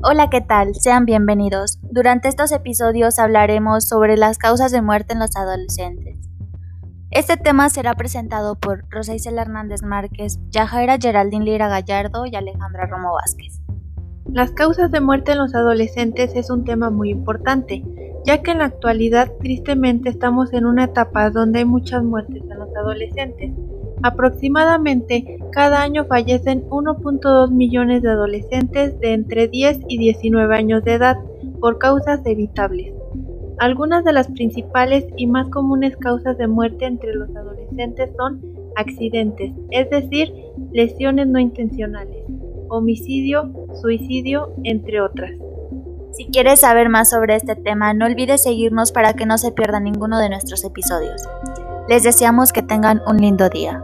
Hola, ¿qué tal? Sean bienvenidos. Durante estos episodios hablaremos sobre las causas de muerte en los adolescentes. Este tema será presentado por Rosa Isela Hernández Márquez, Yajaira Geraldine Lira Gallardo y Alejandra Romo Vázquez. Las causas de muerte en los adolescentes es un tema muy importante, ya que en la actualidad tristemente estamos en una etapa donde hay muchas muertes en los adolescentes. Aproximadamente cada año fallecen 1.2 millones de adolescentes de entre 10 y 19 años de edad por causas evitables. Algunas de las principales y más comunes causas de muerte entre los adolescentes son accidentes, es decir, lesiones no intencionales, homicidio, suicidio, entre otras. Si quieres saber más sobre este tema, no olvides seguirnos para que no se pierda ninguno de nuestros episodios. Les deseamos que tengan un lindo día.